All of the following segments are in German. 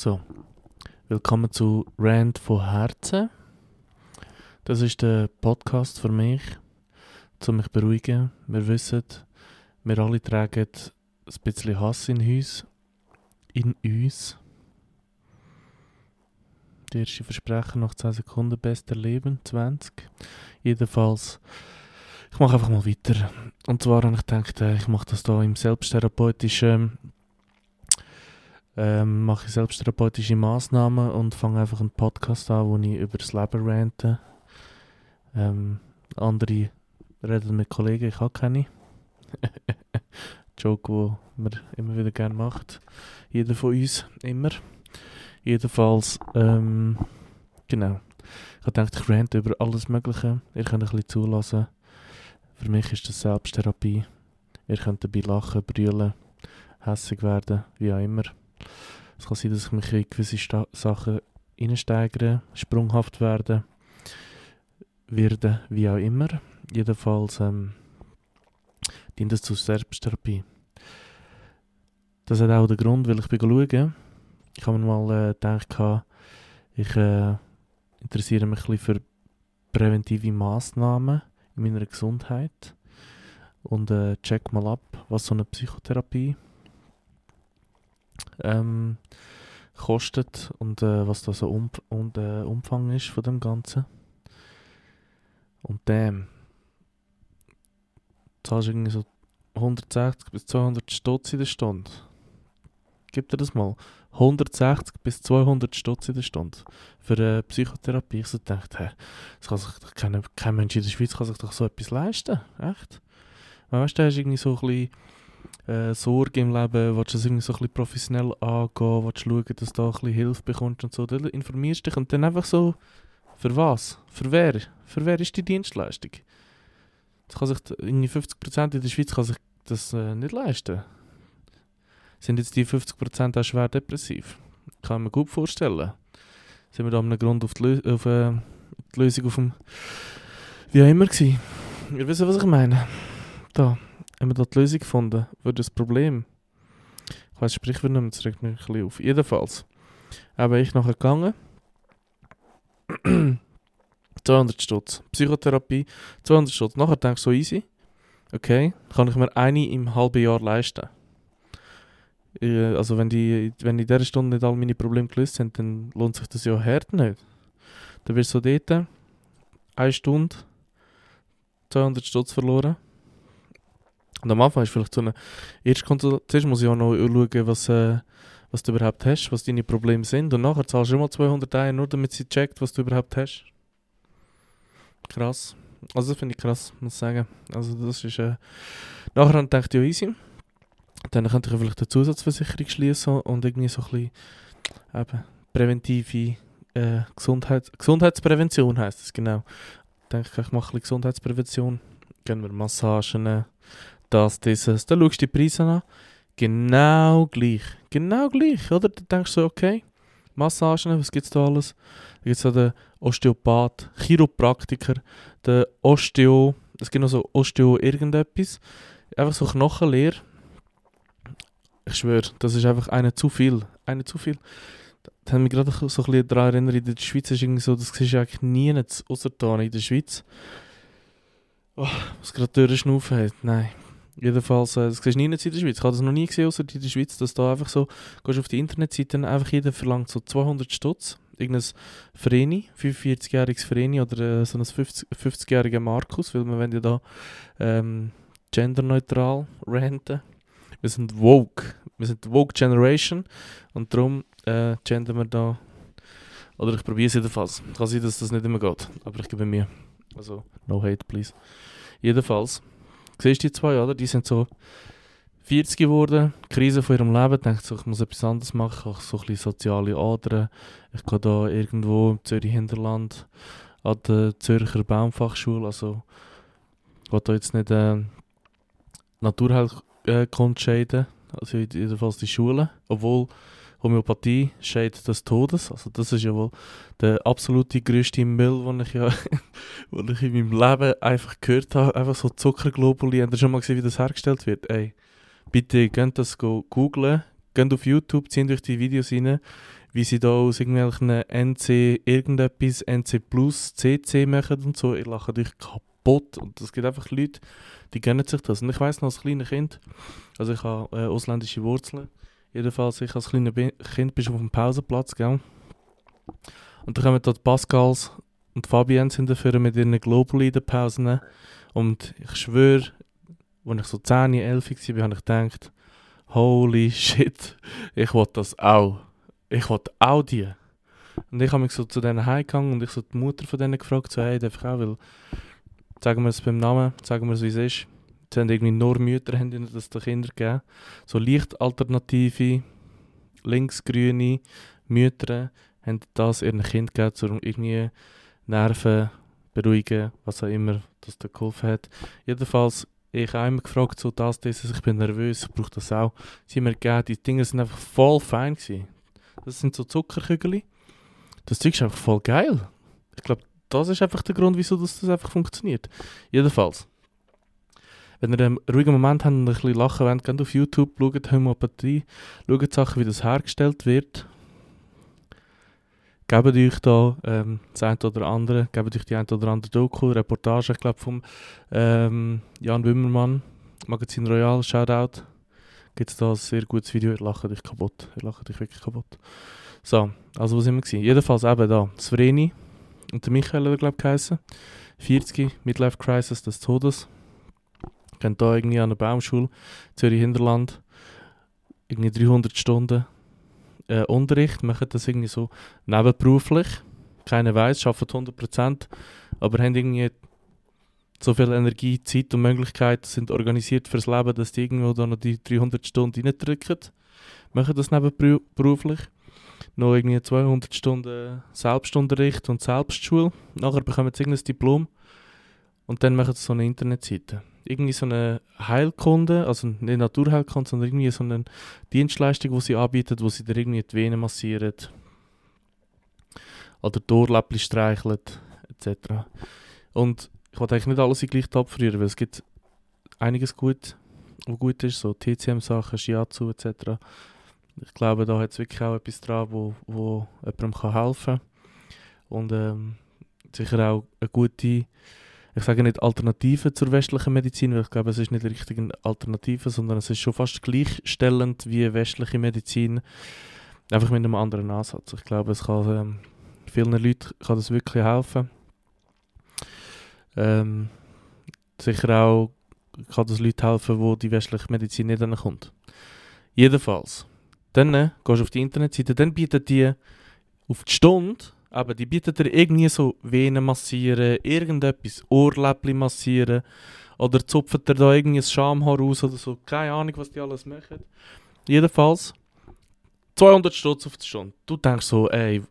So, willkommen zu Rand von Herzen. Das ist der Podcast für mich, um mich zu beruhigen. Wir wissen, wir alle tragen ein bisschen Hass in uns. In uns. Die erste Versprechen nach 10 Sekunden bester Leben, 20. Jedenfalls, ich mache einfach mal weiter. Und zwar habe ich gedacht, äh, ich mache das hier im selbsttherapeutischen ähm, mache ich selbsttherapeutische Maßnahmen und fange einfach einen Podcast an, wo ich über das Leben rante. Ähm, andere reden mit Kollegen, ich habe keine. Joke, wo man immer wieder gerne macht. Jeder von uns, immer. Jedenfalls, ähm, genau. Ich gedacht, ich rante über alles Mögliche. Ihr könnt ein bisschen zulassen. Für mich ist das Selbsttherapie. Ihr könnt dabei lachen, brüllen, hässig werden, wie auch immer. Es kann sein, dass ich mich in gewisse Sta Sachen reinsteigere, sprunghaft werde, werde, wie auch immer. Jedenfalls ähm, dient es zur Selbsttherapie. Das hat auch den Grund, weil ich bin schauen. Ich habe mir mal äh, gedacht, ich äh, interessiere mich ein bisschen für präventive Massnahmen in meiner Gesundheit und äh, check mal ab, was so eine Psychotherapie ähm, kostet und äh, was da so um, und, äh, Umfang ist von dem Ganzen. Und dem zahlst du irgendwie so 160 bis 200 Stutz in der Stunde. Gib dir das mal. 160 bis 200 Stutz in der Stunde für eine Psychotherapie. Ich so dachte, hä, das kann sich kein, kein Mensch in der Schweiz kann sich doch so etwas leisten. Echt? Weißt du, da hast irgendwie so ein bisschen äh, Sorge im Leben, willst du es irgendwie so ein bisschen professionell angehen, willst du schauen, dass du da ein bisschen Hilfe bekommst und so, dann informierst dich und dann einfach so, für was? Für wer? Für wer ist die Dienstleistung? Das kann sich, irgendwie 50% in der Schweiz kann sich das äh, nicht leisten. Sind jetzt die 50% auch schwer depressiv? Kann mir gut vorstellen. Sind wir da einem Grund auf die, Lö auf, äh, die Lösung auf dem... Wie auch immer gewesen. Ihr wisst, was ich meine. Da haben wir da die Lösung gefunden für das Problem. Ich weiß Sprichwort nicht mehr, das regt mich ein bisschen auf. Jedenfalls, habe ich nachher gegangen. 200 Stutz. Psychotherapie, 200 Stutz. Nachher denke ich so easy. Okay, kann ich mir eine im halben Jahr leisten. Also wenn, die, wenn in dieser Stunde nicht all meine Probleme gelöst sind, dann lohnt sich das ja hart nicht. Dann wirst du so dort eine Stunde 200 Stutz verloren. Und am Anfang ist vielleicht so eine Erstkonsultation, muss ich auch noch schauen, was, äh, was du überhaupt hast, was deine Probleme sind. Und nachher zahlst du immer 200 Euro, nur damit sie checkt, was du überhaupt hast. Krass. Also das finde ich krass, muss ich sagen. Also das ist, äh, nachher dachte ich, ja easy. Dann könnte ich vielleicht eine Zusatzversicherung schließen und irgendwie so ein bisschen eben, präventive äh, Gesundheit, Gesundheitsprävention heisst es genau. Ich denke, ich mache ein bisschen Gesundheitsprävention. Gehen wir Massagen, das, dieses. Dann schaust du die Preise an. Genau gleich. Genau gleich, oder? Dann denkst du so, okay, Massagen, was gibt es da alles? Da gibt es den Osteopath, Chiropraktiker, den Osteo, es gibt noch so Osteo irgendetwas. Einfach so Knochenleer. Ich schwöre, das ist einfach eine zu viel. Eine zu viel. Das hat mich gerade so ein bisschen daran erinnert, in der Schweiz ist irgendwie so, das siehst du eigentlich nie, außer da in der Schweiz. Oh, was gerade durchschnaufen hat, nein. Jedenfalls, äh, das siehst du nie in der Schweiz. Ich habe das noch nie gesehen, außer in der Schweiz, dass da einfach so, gehst auf die Internetseite, einfach jeder verlangt so 200 Stutz. Irgendein Vreni, 45-jähriges Vreni oder äh, so ein 50-jähriger Markus, weil wir wollen ja da ähm, genderneutral ranten. Wir sind woke. Wir sind woke Generation und darum äh, gendern wir da. Oder ich probiere es jedenfalls. Kann sein, dass das nicht immer geht, aber ich gebe mir. Also, no hate, please. Jedenfalls siehst du die zwei, oder? Die sind so 40 geworden, Krise von ihrem Leben, denkt so, ich muss etwas anderes machen, ich so ein bisschen soziale Adern. Ich gehe da irgendwo im Zürich Hinterland an der Zürcher Baumfachschule, also ich gehe da jetzt nicht äh, Naturheilkunde scheiden, also jedenfalls die Schule, obwohl Homöopathie scheidet des Todes. Also das ist ja wohl der absolute größte Müll, den ich, ja, den ich in meinem Leben einfach gehört habe. Einfach so Zuckerglobuli. Habt ihr schon mal gesehen, wie das hergestellt wird? Ey, bitte geht das googlen, geht auf YouTube, ziehen durch die Videos rein, wie sie da aus irgendwelchen NC irgendetwas, NC Plus, CC machen und so. Ihr lacht euch kaputt. Und es gibt einfach Leute, die gönnen sich das. Und ich weiss noch, als kleines Kind, also ich habe äh, ausländische Wurzeln, jedenfalls ich als kleines Kind bist auf dem Pausenplatz, gell? Und da kommen dort Pascals und Fabiens dafür mit ihren Global in den Pausen. Und ich schwöre, als ich so 10, 11 war, habe ich gedacht, holy shit, ich will das auch. Ich will auch die. Und ich habe mich so zu denen heimgegangen und ich so die Mutter von denen gefragt, so, hey, darf ich auch, weil, sagen wir es beim Namen, sagen wir es, wie es ist. Es haben irgendwie nur Mütter haben ihnen das den Kindern gegeben. So leicht alternative, linksgrüne Mütter haben das ihren Kind gegeben, um irgendwie Nerven beruhigen, was auch immer das da geholfen hat. Jedenfalls ich habe immer gefragt, so das, dieses, ich bin nervös, ich brauche das auch. Sie haben mir gegeben, die Dinge sind einfach voll fein gewesen. Das sind so Zuckerkügel. Das Zeug ist einfach voll geil. Ich glaube, das ist einfach der Grund, wieso das, das einfach funktioniert. Jedenfalls. Wenn ihr einen ruhigen Moment habt und ein bisschen lachen wollt, geht auf YouTube, schaut Homöopathie, schaut Sachen, wie das hergestellt wird gebt euch da ähm, das eine oder andere, gebt euch die eine oder andere Doku, Reportage, ich glaube vom ähm, Jan Wimmermann, Magazin Royal, Shoutout. Gibt es da ein sehr gutes Video, ihr lacht euch kaputt, ihr lacht euch wirklich kaputt. So, also wo sind wir? Jedenfalls eben da, das Vreni und der Michael glaube ich geheißen. 40, Midlife Crisis des Todes. Kennt da irgendwie an der Baumschule, Zürich Hinterland, irgendwie 300 Stunden äh, Unterricht, machen das irgendwie so nebenberuflich. Keiner weiß, arbeiten 100%, aber haben irgendwie so viel Energie, Zeit und Möglichkeiten sind organisiert fürs Leben, dass die irgendwo da noch die 300 Stunden reindrücken. Machen das nebenberuflich. Noch irgendwie 200 Stunden Selbstunterricht und Selbstschule. Nachher bekommen sie irgendein Diplom und dann machen sie so eine Internetseite irgendwie so eine Heilkunde, also nicht Naturheilkunde, sondern irgendwie so eine Dienstleistung, die sie anbieten, wo sie dir irgendwie die Venen massieren oder die streicheln, etc. Und ich wollte eigentlich nicht alles in gleich abfrieren, weil es gibt einiges gut, was gut ist, so TCM-Sachen, Shiatsu etc. Ich glaube, da hat es wirklich auch etwas dran, wo, wo jemandem kann helfen kann. Und ähm, sicher auch eine gute ich sage nicht Alternative zur westlichen Medizin, weil ich glaube, es ist nicht richtig eine Alternative, sondern es ist schon fast gleichstellend wie westliche Medizin, einfach mit einem anderen Ansatz. Ich glaube, es kann ähm, vielen Leuten kann das wirklich helfen. Ähm, sicher auch kann das Leuten helfen, wo die westliche Medizin nicht kommt. Jedenfalls, dann äh, gehst du auf die Internetseite, dann bietet die auf die Stunde aber die bieten dir irgendwie so Venen massieren, irgendetwas, Ohrläppchen massieren oder zupfen dir da irgendwie ein Schamhaar raus oder so. Keine Ahnung, was die alles machen. Jedenfalls 200 Stutz auf die Stunde. Du denkst so, ey,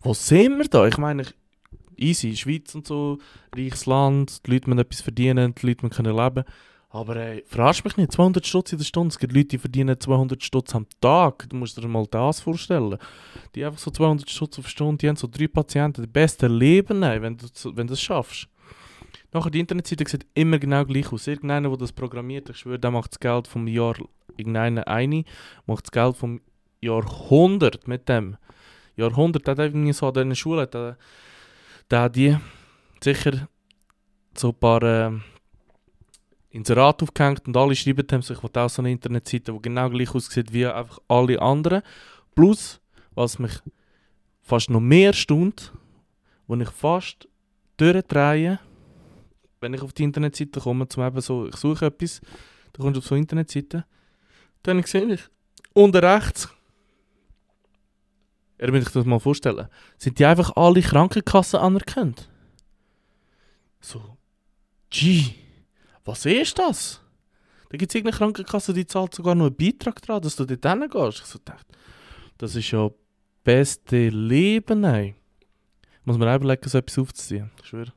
wo sind wir da? Ich meine, easy, Schweiz und so, reiches Land, die Leute müssen etwas verdienen, die Leute können leben. Aber ey, verarsch mich nicht, 200 Stutz in der Stunde. Es gibt Leute, die verdienen 200 Stutz am Tag. Du musst dir mal das vorstellen. Die einfach so 200 Stutz auf Stunde, die haben so drei Patienten. Das beste Leben, ey, wenn du, wenn das schaffst. Nachher, die Internetseite sieht immer genau gleich aus. Irgendeiner, der das programmiert, ich schwöre, der macht das Geld vom Jahr, irgendeiner eine, macht das Geld vom Jahrhundert mit dem. Jahrhundert, der hat irgendwie so an dieser Schule, der, der hat die sicher so ein paar... Äh, Inserat aufgehängt und alle schreiben haben sich, ich auch so eine Internetseite, die genau gleich aussieht wie einfach alle anderen. Plus, was mich fast noch mehr stund, wo ich fast durchdrehe, wenn ich auf die Internetseite komme, zum eben so, ich suche etwas, dann kommst du auf so eine Internetseite, dann sehe ich, unten rechts, ihr müsst euch das mal vorstellen, sind die einfach alle Krankenkassen anerkannt. So, gee was ist das? Da gibt es irgendeine Krankenkasse, die zahlt sogar noch einen Beitrag daran, dass du dort hingehst. Ich so dachte, das ist ja beste Leben, ey. Muss man überlegen, so etwas aufzuziehen. Ich schwöre.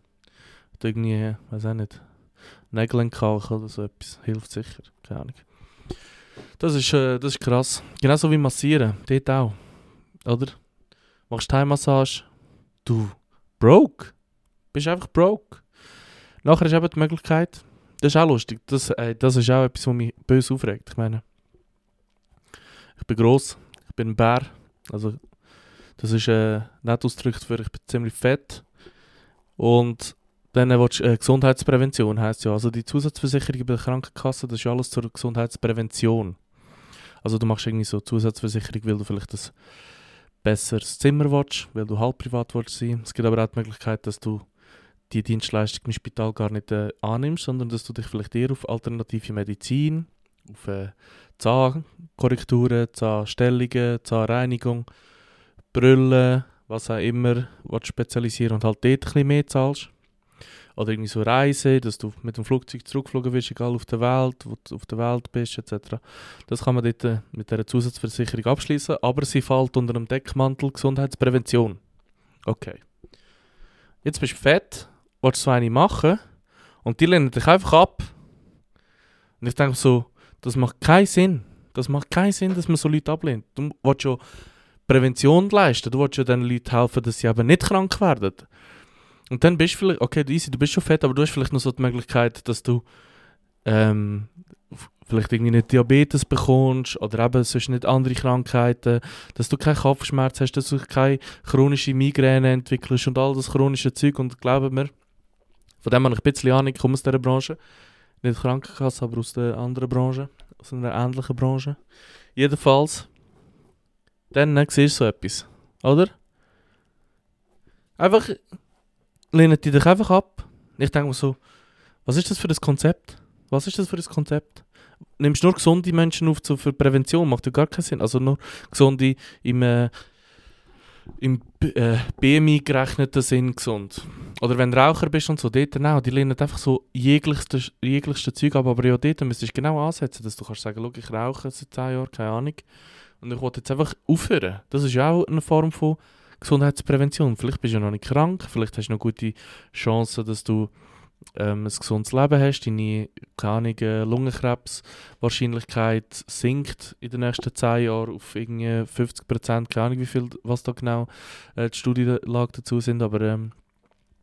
Und irgendwie, weiß auch nicht, Nägel entkalken oder so etwas. Hilft sicher. Keine Ahnung. Das ist, äh, das ist krass. Genauso wie massieren. Dort auch. Oder? Machst Thai-Massage. Du, broke. Bist einfach broke. Nachher ist eben die Möglichkeit, das ist auch lustig. Das, äh, das ist auch etwas, was mich böse aufregt. Ich meine, ich bin gross, ich bin ein Bär. Also, das ist äh, nicht ausgedrückt für ich bin ziemlich fett. Und dann willst, äh, Gesundheitsprävention heisst ja, also die Zusatzversicherung bei der Krankenkasse, das ist alles zur Gesundheitsprävention. Also du machst irgendwie so Zusatzversicherung, weil du vielleicht ein besseres Zimmer willst, weil du halb privat willst sein. Es gibt aber auch die Möglichkeit, dass du die Dienstleistung im Spital gar nicht äh, annimmst, sondern dass du dich vielleicht eher auf alternative Medizin, auf äh, Zahnkorrekturen, Zahnstellungen, Zahnreinigung, Brüllen, was auch immer, was spezialisieren und halt dort ein mehr zahlst. Oder irgendwie so Reisen, dass du mit dem Flugzeug zurückflogen wirst, egal auf der Welt, wo du auf der Welt bist, etc. Das kann man dort äh, mit dieser Zusatzversicherung abschließen, aber sie fällt unter dem Deckmantel Gesundheitsprävention. Okay. Jetzt bist du fett, willst du so eine machen und die lehnen dich einfach ab. Und ich denke so, das macht keinen Sinn. Das macht keinen Sinn, dass man so Leute ablehnt. Du willst ja Prävention leisten, du willst ja den Leuten helfen, dass sie eben nicht krank werden. Und dann bist du vielleicht, okay, easy, du bist schon fett, aber du hast vielleicht noch so die Möglichkeit, dass du ähm, vielleicht irgendwie nicht Diabetes bekommst oder eben sonst nicht andere Krankheiten, dass du keinen Kopfschmerz hast, dass du keine chronische Migräne entwickelst und all das chronische Zeug. Und glauben mir, von dem habe ich ein bisschen Ahnung, ich komme aus dieser Branche. Nicht Krankenkasse, aber aus der anderen Branche, aus einer ähnlichen Branche. Jedenfalls, dann siehst du so etwas, oder? Einfach lehnen die dich einfach ab. Ich denke mir so, was ist das für ein Konzept? Was ist das für ein Konzept? Nimmst nur gesunde Menschen auf zu, für Prävention? Macht ja gar keinen Sinn. Also nur gesunde im, äh, im äh, BMI gerechneten Sinn gesund. Oder wenn du Raucher bist und so, dort auch, die lehnen einfach so jeglichste, Zeug ab, aber ja, dort müsstest du genau ansetzen, dass du kannst sagen, schau, ich rauche seit 10 Jahren, keine Ahnung, und ich wollte jetzt einfach aufhören. Das ist ja auch eine Form von Gesundheitsprävention. Vielleicht bist du noch nicht krank, vielleicht hast du noch gute Chancen, dass du ähm, ein gesundes Leben hast, deine keine Lungenkrebswahrscheinlichkeit sinkt in den nächsten 10 Jahren auf irgendwie 50 Prozent, keine Ahnung, wie viel, was da genau äh, die Studienlage dazu sind, aber ähm,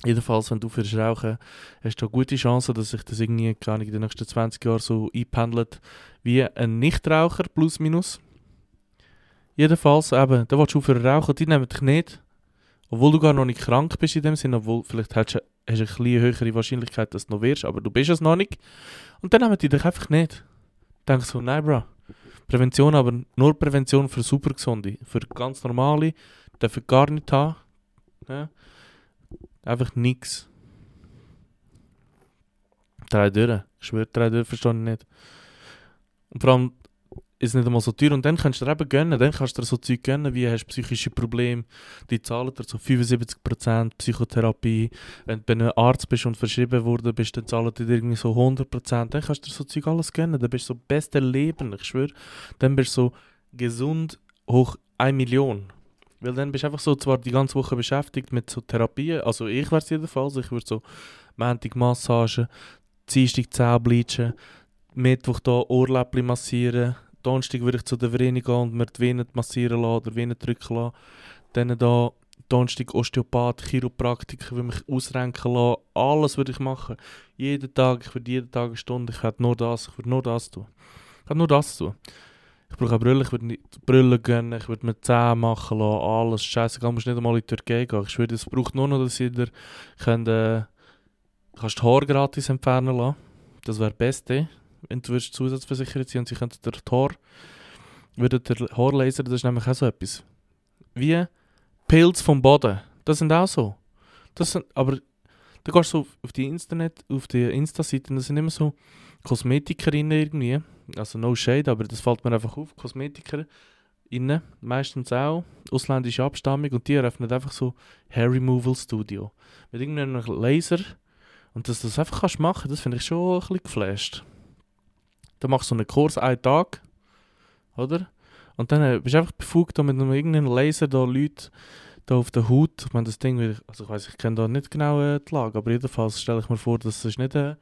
jedenfalls, wenn du für rauchen, hast du gute Chancen, dass sich das irgendwie, keine Ahnung, in den nächsten 20 Jahren so einpendelt wie ein Nichtraucher, plus minus. Jedenfalls, eben, da willst du aufhören rauchen, die nehmen dich nicht. Obwohl du gar noch nicht krank bist in dem Sinne, obwohl vielleicht hast du, du eine höhere Wahrscheinlichkeit, dass du noch wirst, aber du bist es noch nicht. Und dann nehmen die dich einfach nicht. Denk so, nein, bro. Prävention, aber nur Prävention für Supergesunde. Für ganz normale, dürfen gar nicht haben. Ja. Einfach nichts. Drei durch. Ich schwöre, drei durch verstehe ich nicht. Und vor allem, ist nicht einmal so teuer. Und dann kannst du dir eben gönnen, dann kannst du dir so Zeug gönnen, wie hast psychische Probleme, die zahlen dir so 75% Psychotherapie. Wenn du einem Arzt bist und verschrieben worden bist, dann zahlen die dir irgendwie so 100%. Dann kannst du dir so Zeug alles gönnen, dann bist du so beste Leben, ich schwöre. Dann bist du so gesund hoch 1 Million. Weil dann bist du einfach so zwar die ganze Woche beschäftigt mit so Therapien, also ich wäre es jedenfalls, ich würde so Montag Massagen, Dienstag Zähne bleachen, Mittwoch da Ohrläppchen massieren, Donnerstag würde ich zu der Vreni gehen und mir die Venen massieren lassen oder Venen drücken lassen. Dann da Donnerstag Osteopath, Chiropraktiker, würde mich ausrenken lassen. Alles würde ich machen. Jeden Tag, ich würde jeden Tag eine Stunde, ich hätte nur das, ich würde nur das tun. Ich hätte nur das tun. Ich brauche eine Brille, ich würde Brille gönnen, ich würde mir Zähne machen lassen, alles. Scheißegal, musst nicht einmal in die Türkei gehen. Ich würde, es braucht nur noch, dass ihr könnt, äh, kannst die Haare gratis entfernen lassen. Das wäre das Beste wenn du zusatzversichert sein und sie könnten der Tor, würden der Haarlaser, das ist nämlich auch so etwas. Wie Pilz vom Boden. Das sind auch so. Das sind, aber da gehst du auf die Internet, auf die Insta-Seite, das sind immer so Kosmetikerinnen irgendwie. Also no shade, aber das fällt mir einfach auf. Kosmetiker innen, meistens auch ausländische Abstammung und die eröffnen einfach so Hair Removal Studio. Mit irgendeinem Laser und dass du das einfach kannst machen, das finde ich schon ein bisschen geflasht. Dann machst du einen Kurs einen Tag, oder? Und dann äh, bist du einfach befugt, mit einem irgendeinem Laser da Leute da auf der Haut, ich meine das Ding, also ich weiß, ich kenne da nicht genau äh, die Lage, aber jedenfalls stelle ich mir vor, dass es nicht äh,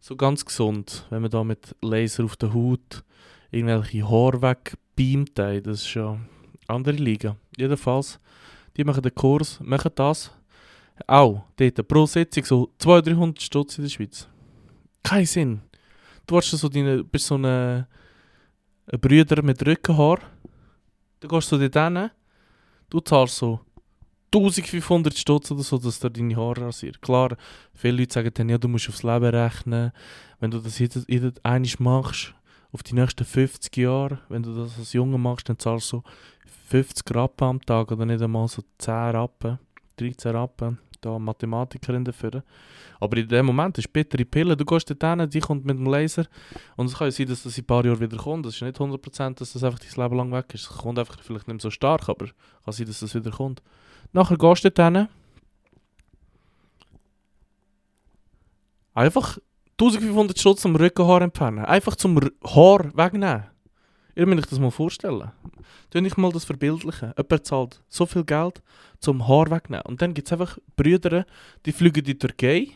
so ganz gesund, wenn man da mit Laser auf der Haut irgendwelche Haare wegbeamt, das ist schon andere Liga. Jedenfalls, die machen den Kurs, machen das, auch dort pro Sitzung so 200-300 Stutz in der Schweiz. Kein Sinn. Du hast so deine, bist so ein Brüder mit Rückenhaar Dann gehst du dort hin, du zahlst so 1500 Stutz oder so, dass du deine Haare rasiert. Klar, viele Leute sagen dann, ja, du musst aufs Leben rechnen. Wenn du das jedes, jedes einmal machst, auf die nächsten 50 Jahre, wenn du das als Junge machst, dann zahlst du so 50 Rappen am Tag oder nicht einmal so 10 Rappen, 13 Rappen. Da Mathematikerin dafür. Aber in dem Moment ist bittere Pille. Du gehst dort hin, die kommt mit dem Laser. Und es kann ja sein, dass das in ein paar Jahren wieder kommt. Das ist nicht 100%, dass das einfach dein Leben lang weg ist. Es kommt einfach vielleicht nicht so stark, aber kann sein, dass das wieder kommt. Nachher gehst du hin. Einfach 1500 Schutz am Rückenhaar entfernen. Einfach zum R Haar wegnehmen. Ihr müsst euch das mal vorstellen. Tun ich mal das verbildlichen. Jemand zahlt so viel Geld zum Haar wegnehmen. Und dann gibt es einfach Brüder, die fliegen in die Türkei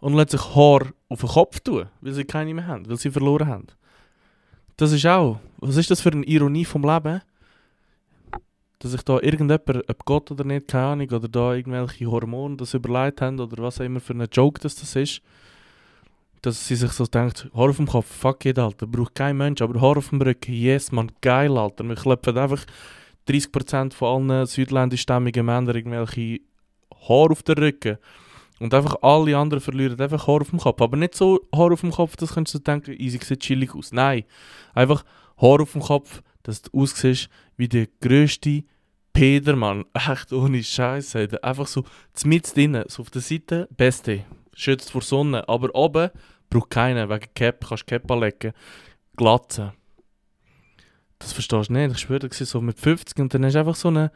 und lassen sich Haar auf den Kopf tun, weil sie keine mehr haben, weil sie verloren haben. Das ist auch, was ist das für eine Ironie vom Leben? Dass sich da irgendjemand, ob Gott oder nicht, keine Ahnung, oder da irgendwelche Hormone das überlegt haben oder was auch immer für ein Joke das, das ist, dass sie sich so denkt, Haar auf dem Kopf, fuck it, Alter, braucht kein Mensch, aber Haar auf dem Rücken, yes, man, geil, Alter. Wir klopfen einfach 30% von allen südländischstämmigen Männern irgendwelche Haar auf den Rücken. Und einfach alle anderen verlieren einfach Haar auf dem Kopf. Aber nicht so Haar auf dem Kopf, das könntest du denken, easy sieht chillig aus. Nein, einfach Haar auf dem Kopf, dass du aussiehst wie der grösste Pedermann. Echt ohne Scheiße. Einfach so mit drinnen, so auf der Seite, beste schützt vor Sonne. Aber oben braucht keiner, wegen Cap, kannst Cap anlegen. Glatze. Das verstehst du nicht. Ich schwöre, das so mit 50 und dann hast du einfach so einen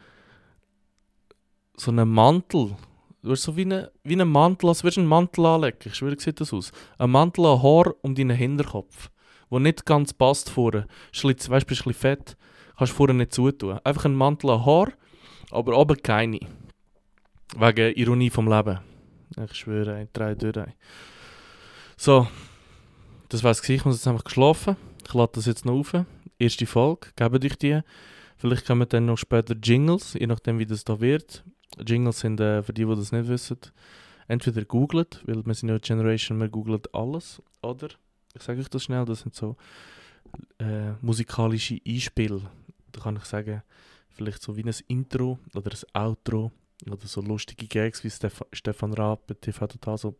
so einen Mantel. Du hast so wie einen wie eine Mantel, als würdest du einen Mantel anlegen. Ich schwöre, sieht das aus. Ein Mantel an Haar um deinen Hinterkopf, wo nicht ganz passt vorne. Weißt bist ein bisschen fett, kannst du vorne nicht zutun. Einfach ein Mantel an Haar, aber oben keine. Wegen Ironie vom Leben. Ich schwöre, drei durch. So, das war's. Ich muss jetzt einfach geschlafen. Ich lade das jetzt noch auf. Erste Folge, gebe dich die. Vielleicht kommen dann noch später Jingles, je nachdem wie das da wird. Jingles sind, äh, für die, die das nicht wissen, entweder googelt, weil wir sind ja Generation, wir googlen alles, oder, ich sage euch das schnell, das sind so äh, musikalische Einspiele. Da kann ich sagen, vielleicht so wie ein Intro oder ein Outro oder so lustige Gags wie Stef Stefan Raab bei TV Total so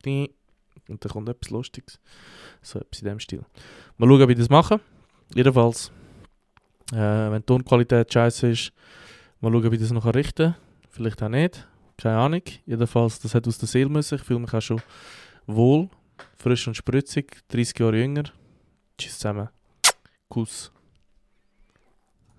und dann kommt etwas Lustiges. So etwas in dem Stil. Mal schauen, wie ich das mache. Jedenfalls, äh, wenn die Tonqualität scheiße ist, mal schauen, wie ich das noch richten kann. Vielleicht auch nicht. Keine Ahnung. Jedenfalls, das hat aus der Seele müssen. Ich fühle mich auch schon wohl, frisch und spritzig, 30 Jahre jünger. Tschüss zusammen. Kuss.